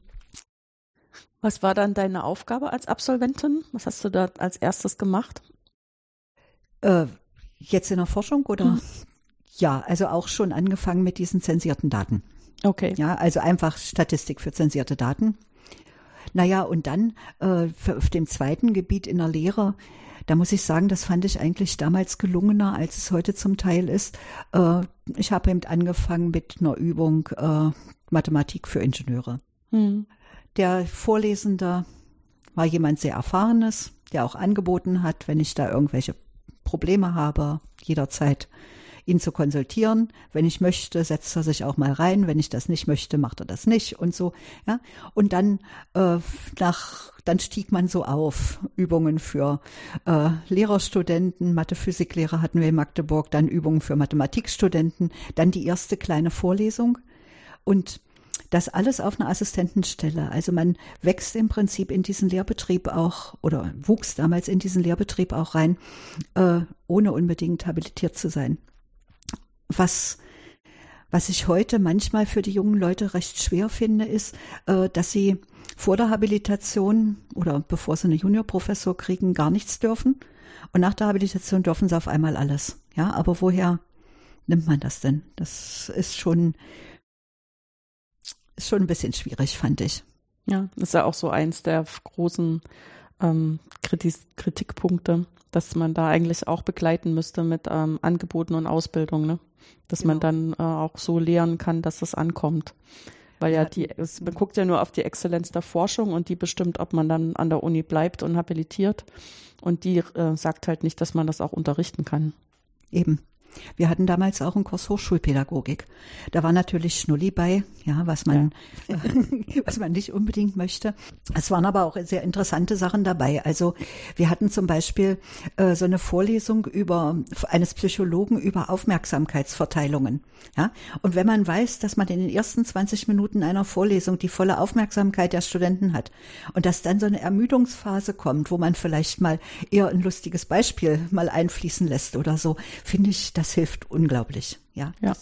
Was war dann deine Aufgabe als Absolventin? Was hast du da als erstes gemacht? Äh, jetzt in der Forschung oder? Mhm. Ja, also auch schon angefangen mit diesen zensierten Daten. Okay. Ja, also einfach Statistik für zensierte Daten. Naja, und dann äh, auf dem zweiten Gebiet in der Lehre, da muss ich sagen, das fand ich eigentlich damals gelungener, als es heute zum Teil ist. Äh, ich habe eben angefangen mit einer Übung äh, Mathematik für Ingenieure. Hm. Der Vorlesende war jemand sehr Erfahrenes, der auch angeboten hat, wenn ich da irgendwelche Probleme habe, jederzeit ihn zu konsultieren. Wenn ich möchte, setzt er sich auch mal rein. Wenn ich das nicht möchte, macht er das nicht und so. Ja. Und dann äh, nach, dann stieg man so auf. Übungen für äh, Lehrerstudenten, Mathe-Physiklehrer hatten wir in Magdeburg, dann Übungen für Mathematikstudenten, dann die erste kleine Vorlesung. Und das alles auf einer Assistentenstelle. Also man wächst im Prinzip in diesen Lehrbetrieb auch oder wuchs damals in diesen Lehrbetrieb auch rein, äh, ohne unbedingt habilitiert zu sein was was ich heute manchmal für die jungen Leute recht schwer finde, ist, äh, dass sie vor der Habilitation oder bevor sie eine Juniorprofessor kriegen, gar nichts dürfen. Und nach der Habilitation dürfen sie auf einmal alles. Ja, aber woher nimmt man das denn? Das ist schon, ist schon ein bisschen schwierig, fand ich. Ja, ist ja auch so eins der großen ähm, Kritikpunkte, dass man da eigentlich auch begleiten müsste mit ähm, Angeboten und Ausbildung, ne? Dass genau. man dann äh, auch so lehren kann, dass es ankommt. Weil ja, die, es, man guckt ja nur auf die Exzellenz der Forschung und die bestimmt, ob man dann an der Uni bleibt und habilitiert. Und die äh, sagt halt nicht, dass man das auch unterrichten kann. Eben. Wir hatten damals auch einen Kurs Hochschulpädagogik. Da war natürlich Schnulli bei, ja, was man, ja. was man nicht unbedingt möchte. Es waren aber auch sehr interessante Sachen dabei. Also wir hatten zum Beispiel äh, so eine Vorlesung über eines Psychologen über Aufmerksamkeitsverteilungen. Ja, und wenn man weiß, dass man in den ersten 20 Minuten einer Vorlesung die volle Aufmerksamkeit der Studenten hat und dass dann so eine Ermüdungsphase kommt, wo man vielleicht mal eher ein lustiges Beispiel mal einfließen lässt oder so, finde ich, das hilft unglaublich. Ja. ja.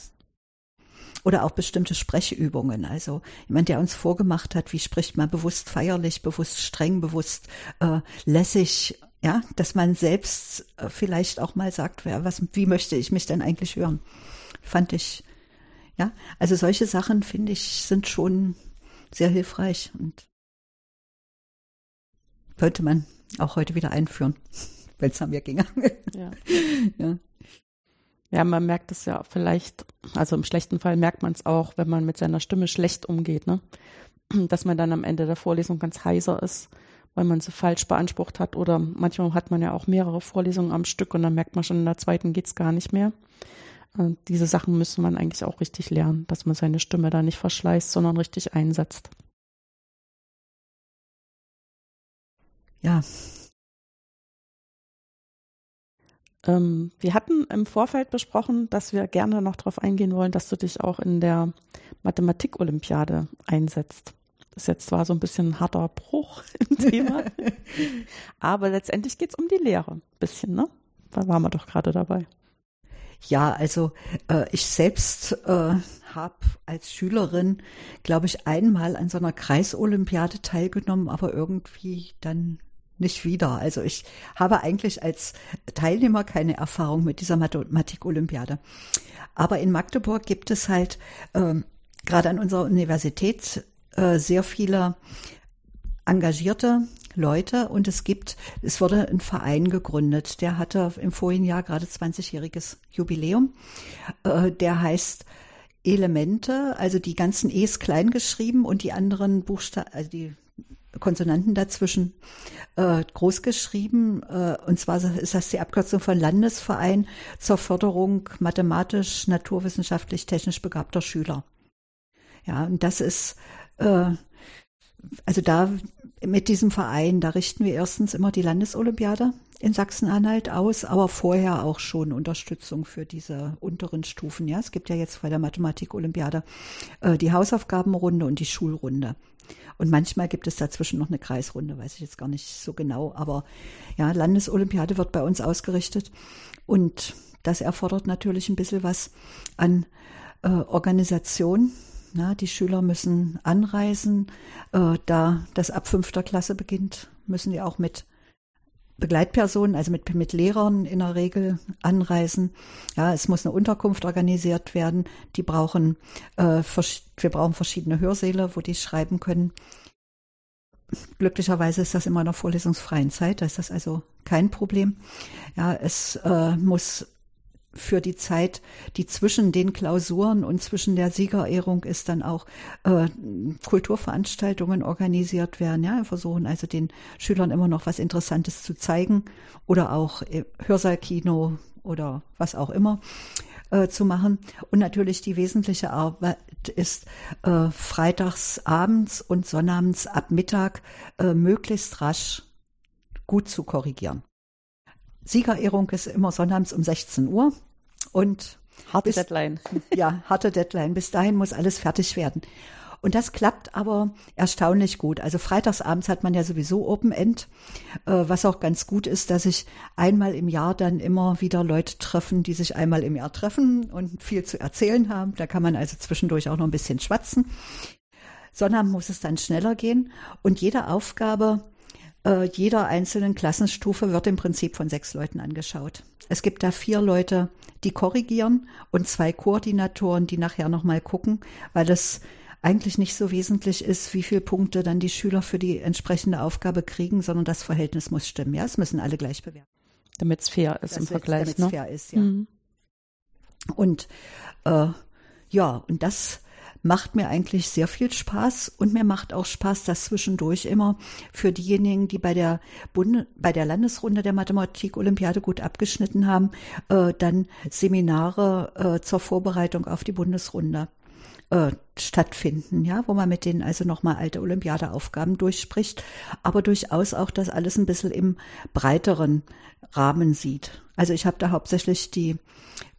Oder auch bestimmte Sprechübungen. Also jemand, der uns vorgemacht hat, wie spricht man bewusst feierlich, bewusst streng, bewusst äh, lässig, ja, dass man selbst äh, vielleicht auch mal sagt, ja, was, wie möchte ich mich denn eigentlich hören? Fand ich, ja, also solche Sachen finde ich sind schon sehr hilfreich und könnte man auch heute wieder einführen, wenn es an mir ginge. Ja. ja. Ja, man merkt es ja vielleicht, also im schlechten Fall merkt man es auch, wenn man mit seiner Stimme schlecht umgeht, ne? Dass man dann am Ende der Vorlesung ganz heiser ist, weil man sie falsch beansprucht hat. Oder manchmal hat man ja auch mehrere Vorlesungen am Stück und dann merkt man schon, in der zweiten geht's gar nicht mehr. Und diese Sachen müsste man eigentlich auch richtig lernen, dass man seine Stimme da nicht verschleißt, sondern richtig einsetzt. Ja, Ähm, wir hatten im Vorfeld besprochen, dass wir gerne noch darauf eingehen wollen, dass du dich auch in der Mathematik-Olympiade einsetzt. Das ist jetzt zwar so ein bisschen ein harter Bruch im Thema, aber letztendlich geht es um die Lehre. Ein bisschen, ne? Da waren wir doch gerade dabei. Ja, also äh, ich selbst äh, habe als Schülerin, glaube ich, einmal an so einer Kreisolympiade teilgenommen, aber irgendwie dann nicht wieder. Also ich habe eigentlich als Teilnehmer keine Erfahrung mit dieser Mathematik-Olympiade. Aber in Magdeburg gibt es halt äh, gerade an unserer Universität äh, sehr viele engagierte Leute und es gibt, es wurde ein Verein gegründet, der hatte im vorigen Jahr gerade 20-jähriges Jubiläum. Äh, der heißt Elemente, also die ganzen E's klein geschrieben und die anderen Buchstaben, also die Konsonanten dazwischen äh, groß geschrieben. Äh, und zwar ist das die Abkürzung von Landesverein zur Förderung mathematisch, naturwissenschaftlich, technisch begabter Schüler. Ja, und das ist, äh, also da mit diesem Verein, da richten wir erstens immer die Landesolympiade in Sachsen-Anhalt aus, aber vorher auch schon Unterstützung für diese unteren Stufen. Ja, es gibt ja jetzt bei der Mathematik-Olympiade äh, die Hausaufgabenrunde und die Schulrunde. Und manchmal gibt es dazwischen noch eine Kreisrunde, weiß ich jetzt gar nicht so genau. Aber ja, Landesolympiade wird bei uns ausgerichtet. Und das erfordert natürlich ein bisschen was an äh, Organisation. Na, die Schüler müssen anreisen. Äh, da das ab fünfter Klasse beginnt, müssen die auch mit Begleitpersonen, also mit, mit Lehrern in der Regel anreisen. Ja, es muss eine Unterkunft organisiert werden. Die brauchen, äh, wir brauchen verschiedene Hörsäle, wo die schreiben können. Glücklicherweise ist das immer in der vorlesungsfreien Zeit, da ist das also kein Problem. Ja, es äh, muss für die Zeit, die zwischen den Klausuren und zwischen der Siegerehrung ist, dann auch äh, Kulturveranstaltungen organisiert werden. Ja, wir versuchen also den Schülern immer noch was Interessantes zu zeigen oder auch äh, Hörsaalkino oder was auch immer äh, zu machen. Und natürlich die wesentliche Arbeit ist äh, freitags abends und sonnabends ab Mittag äh, möglichst rasch gut zu korrigieren. Siegerehrung ist immer sonnabends um 16 Uhr und harte bis, Deadline. Ja, harte Deadline. Bis dahin muss alles fertig werden. Und das klappt aber erstaunlich gut. Also freitagsabends hat man ja sowieso Open End, äh, was auch ganz gut ist, dass sich einmal im Jahr dann immer wieder Leute treffen, die sich einmal im Jahr treffen und viel zu erzählen haben. Da kann man also zwischendurch auch noch ein bisschen schwatzen. Sondern muss es dann schneller gehen und jede Aufgabe äh, jeder einzelnen Klassenstufe wird im Prinzip von sechs Leuten angeschaut. Es gibt da vier Leute, die korrigieren und zwei Koordinatoren, die nachher nochmal gucken, weil es eigentlich nicht so wesentlich ist, wie viele Punkte dann die Schüler für die entsprechende Aufgabe kriegen, sondern das Verhältnis muss stimmen. Ja, es müssen alle gleich bewerten. Damit es fair ist das im Vergleich. Damit es ne? fair ist, ja. Mhm. Und äh, ja, und das macht mir eigentlich sehr viel Spaß und mir macht auch Spaß, das zwischendurch immer für diejenigen, die bei der Bund bei der Landesrunde der Mathematik-Olympiade gut abgeschnitten haben, äh, dann Seminare äh, zur Vorbereitung auf die Bundesrunde äh, stattfinden, ja, wo man mit denen also nochmal alte Olympiadeaufgaben durchspricht, aber durchaus auch das alles ein bisschen im breiteren Rahmen sieht. Also ich habe da hauptsächlich die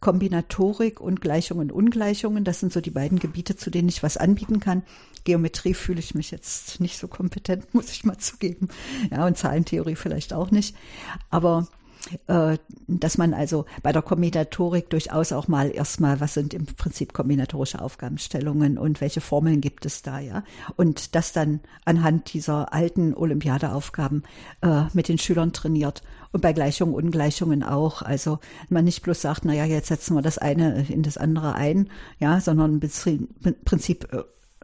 Kombinatorik und Gleichungen und Ungleichungen. Das sind so die beiden Gebiete, zu denen ich was anbieten kann. Geometrie fühle ich mich jetzt nicht so kompetent, muss ich mal zugeben. Ja, und Zahlentheorie vielleicht auch nicht. Aber dass man also bei der Kombinatorik durchaus auch mal erstmal, was sind im Prinzip kombinatorische Aufgabenstellungen und welche Formeln gibt es da, ja? Und das dann anhand dieser alten Olympiadeaufgaben äh, mit den Schülern trainiert und bei Gleichungen, Ungleichungen auch. Also man nicht bloß sagt, na ja, jetzt setzen wir das eine in das andere ein, ja, sondern im Prinzip äh,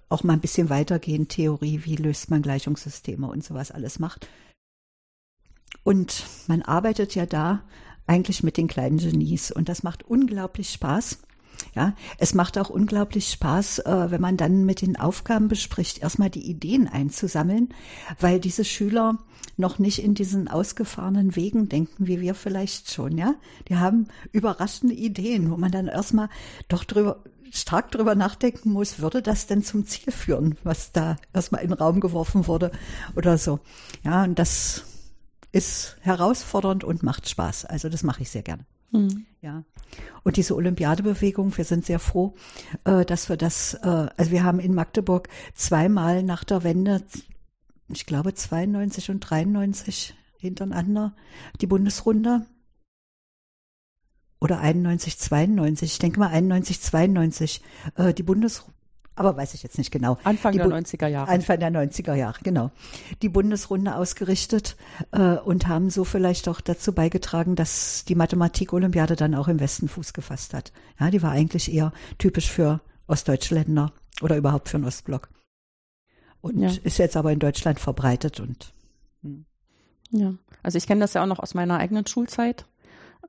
auch mal ein bisschen weitergehen, Theorie, wie löst man Gleichungssysteme und sowas alles macht. Und man arbeitet ja da eigentlich mit den kleinen Genies und das macht unglaublich Spaß. Ja, es macht auch unglaublich Spaß, äh, wenn man dann mit den Aufgaben bespricht, erstmal die Ideen einzusammeln, weil diese Schüler noch nicht in diesen ausgefahrenen Wegen denken, wie wir vielleicht schon, ja. Die haben überraschende Ideen, wo man dann erstmal doch drüber, stark drüber nachdenken muss, würde das denn zum Ziel führen, was da erstmal in den Raum geworfen wurde oder so. Ja, und das ist herausfordernd und macht Spaß. Also das mache ich sehr gerne. Mhm. Ja. Und diese Olympiadebewegung, wir sind sehr froh, äh, dass wir das, äh, also wir haben in Magdeburg zweimal nach der Wende, ich glaube 92 und 93 hintereinander, die Bundesrunde oder 91, 92, ich denke mal 91, 92, äh, die Bundesrunde aber weiß ich jetzt nicht genau. Anfang die der 90er Jahre. Anfang der 90er Jahre, genau. Die Bundesrunde ausgerichtet äh, und haben so vielleicht auch dazu beigetragen, dass die Mathematik-Olympiade dann auch im Westen Fuß gefasst hat. Ja, die war eigentlich eher typisch für ostdeutsche Länder oder überhaupt für den Ostblock. Und ja. ist jetzt aber in Deutschland verbreitet und. Hm. Ja, also ich kenne das ja auch noch aus meiner eigenen Schulzeit.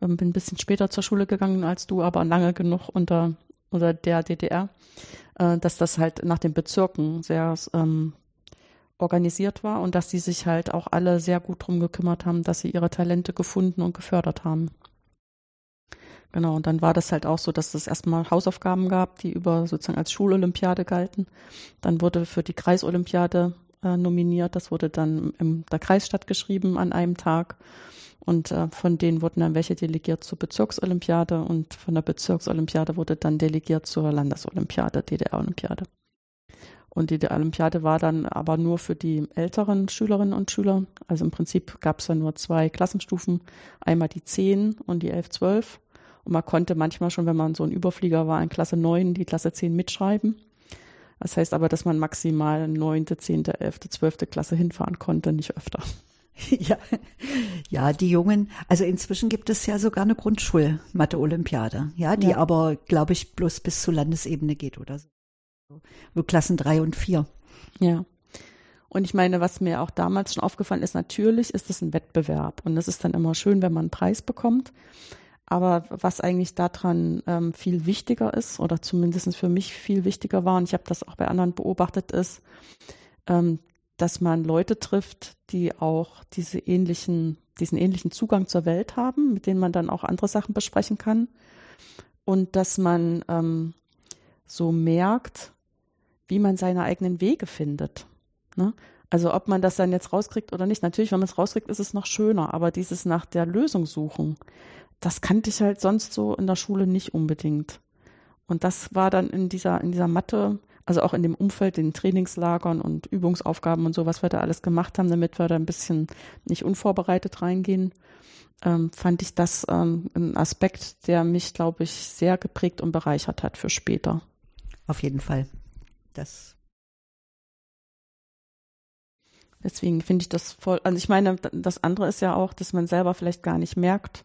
Ähm, bin ein bisschen später zur Schule gegangen als du, aber lange genug unter, unter der DDR äh, dass das halt nach den Bezirken sehr ähm, organisiert war und dass die sich halt auch alle sehr gut drum gekümmert haben, dass sie ihre Talente gefunden und gefördert haben. Genau, und dann war das halt auch so, dass es erstmal Hausaufgaben gab, die über sozusagen als Schulolympiade galten. Dann wurde für die Kreisolympiade äh, nominiert, das wurde dann in der Kreisstadt geschrieben an einem Tag. Und äh, von denen wurden dann welche delegiert zur Bezirksolympiade und von der Bezirksolympiade wurde dann delegiert zur Landesolympiade, DDR-Olympiade. Und die Olympiade war dann aber nur für die älteren Schülerinnen und Schüler. Also im Prinzip gab es dann nur zwei Klassenstufen, einmal die 10 und die 11, 12. Und man konnte manchmal schon, wenn man so ein Überflieger war, in Klasse 9 die Klasse 10 mitschreiben. Das heißt aber, dass man maximal neunte, zehnte, elfte, zwölfte Klasse hinfahren konnte, nicht öfter. Ja, ja, die Jungen, also inzwischen gibt es ja sogar eine Grundschul-Mathe-Olympiade, ja, die ja. aber, glaube ich, bloß bis zur Landesebene geht oder so. Nur Klassen drei und vier. Ja. Und ich meine, was mir auch damals schon aufgefallen ist, natürlich ist es ein Wettbewerb und es ist dann immer schön, wenn man einen Preis bekommt. Aber was eigentlich daran ähm, viel wichtiger ist, oder zumindest für mich viel wichtiger war, und ich habe das auch bei anderen beobachtet, ist, ähm, dass man Leute trifft, die auch diese ähnlichen, diesen ähnlichen Zugang zur Welt haben, mit denen man dann auch andere Sachen besprechen kann. Und dass man ähm, so merkt, wie man seine eigenen Wege findet. Ne? Also ob man das dann jetzt rauskriegt oder nicht. Natürlich, wenn man es rauskriegt, ist es noch schöner, aber dieses nach der Lösung suchen, das kannte ich halt sonst so in der Schule nicht unbedingt. Und das war dann in dieser, in dieser Mathe, also auch in dem Umfeld, den Trainingslagern und Übungsaufgaben und so, was wir da alles gemacht haben, damit wir da ein bisschen nicht unvorbereitet reingehen, ähm, fand ich das ähm, ein Aspekt, der mich, glaube ich, sehr geprägt und bereichert hat für später. Auf jeden Fall. Das Deswegen finde ich das voll, also ich meine, das andere ist ja auch, dass man selber vielleicht gar nicht merkt,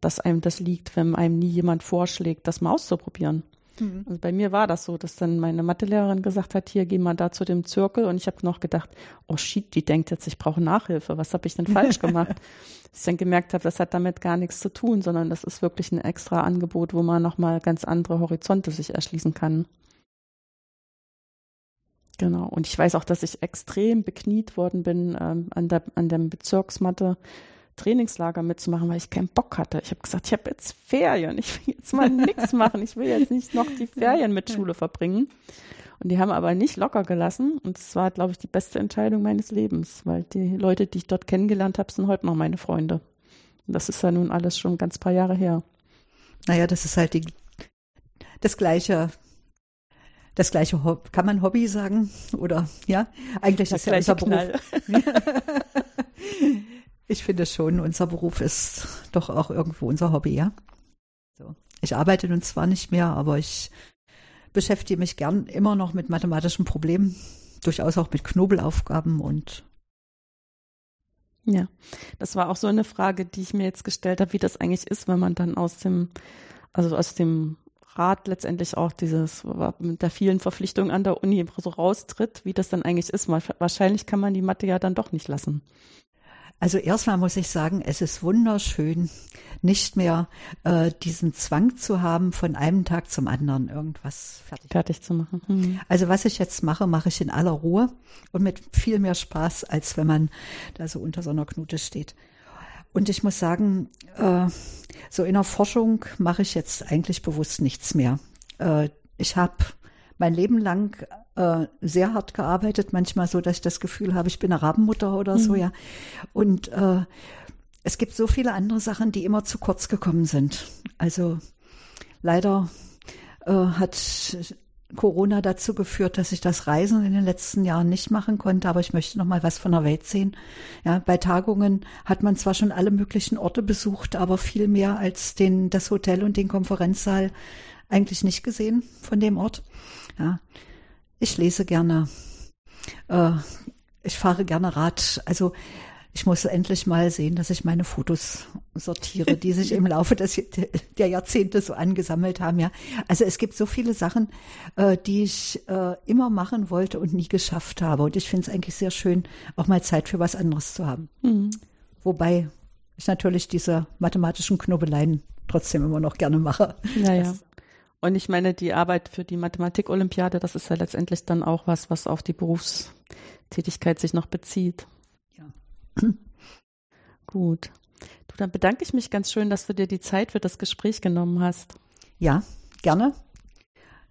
dass einem das liegt, wenn einem nie jemand vorschlägt, das mal auszuprobieren. Mhm. Also bei mir war das so, dass dann meine Mathelehrerin gesagt hat, hier geh mal da zu dem Zirkel und ich habe noch gedacht, oh shit, die denkt jetzt, ich brauche Nachhilfe, was habe ich denn falsch gemacht? Dass ich dann gemerkt habe, das hat damit gar nichts zu tun, sondern das ist wirklich ein extra Angebot, wo man nochmal ganz andere Horizonte sich erschließen kann. Genau. Und ich weiß auch, dass ich extrem bekniet worden bin, ähm, an, der, an dem Bezirksmatte Trainingslager mitzumachen, weil ich keinen Bock hatte. Ich habe gesagt, ich habe jetzt Ferien, ich will jetzt mal nichts machen, ich will jetzt nicht noch die Ferien mit Schule verbringen. Und die haben aber nicht locker gelassen. Und es war, glaube ich, die beste Entscheidung meines Lebens, weil die Leute, die ich dort kennengelernt habe, sind heute noch meine Freunde. Und das ist ja nun alles schon ganz paar Jahre her. Naja, das ist halt die, das gleiche das gleiche Hobby, kann man Hobby sagen? Oder ja, eigentlich das ist ja unser Beruf. ich finde schon, unser Beruf ist doch auch irgendwo unser Hobby, ja. So. Ich arbeite nun zwar nicht mehr, aber ich beschäftige mich gern immer noch mit mathematischen Problemen, durchaus auch mit Knobelaufgaben und ja, das war auch so eine Frage, die ich mir jetzt gestellt habe, wie das eigentlich ist, wenn man dann aus dem, also aus dem Rat letztendlich auch dieses mit der vielen Verpflichtung an der Uni so raustritt, wie das dann eigentlich ist. Wahrscheinlich kann man die Mathe ja dann doch nicht lassen. Also erstmal muss ich sagen, es ist wunderschön, nicht mehr äh, diesen Zwang zu haben, von einem Tag zum anderen irgendwas fertig, fertig zu machen. Mhm. Also was ich jetzt mache, mache ich in aller Ruhe und mit viel mehr Spaß, als wenn man da so unter so einer Knute steht. Und ich muss sagen, äh, so in der Forschung mache ich jetzt eigentlich bewusst nichts mehr. Äh, ich habe mein Leben lang äh, sehr hart gearbeitet, manchmal so, dass ich das Gefühl habe, ich bin eine Rabenmutter oder mhm. so, ja. Und äh, es gibt so viele andere Sachen, die immer zu kurz gekommen sind. Also leider äh, hat Corona dazu geführt, dass ich das Reisen in den letzten Jahren nicht machen konnte, aber ich möchte noch mal was von der Welt sehen. Ja, bei Tagungen hat man zwar schon alle möglichen Orte besucht, aber viel mehr als den, das Hotel und den Konferenzsaal eigentlich nicht gesehen von dem Ort. Ja, ich lese gerne, äh, ich fahre gerne Rad. Also ich muss endlich mal sehen, dass ich meine Fotos sortiere, die sich im Laufe des, der Jahrzehnte so angesammelt haben. Ja, also es gibt so viele Sachen, äh, die ich äh, immer machen wollte und nie geschafft habe. Und ich finde es eigentlich sehr schön, auch mal Zeit für was anderes zu haben. Mhm. Wobei ich natürlich diese mathematischen Knobeleien trotzdem immer noch gerne mache. Naja. Und ich meine, die Arbeit für die Mathematik-Olympiade, das ist ja letztendlich dann auch was, was auf die Berufstätigkeit sich noch bezieht. Gut. Du, dann bedanke ich mich ganz schön, dass du dir die Zeit für das Gespräch genommen hast. Ja, gerne.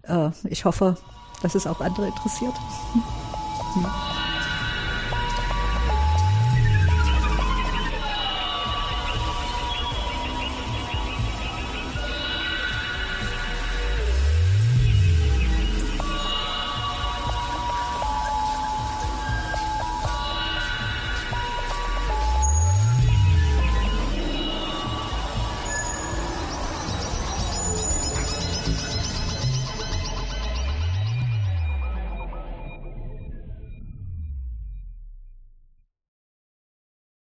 Äh, ich hoffe, dass es auch andere interessiert. Hm.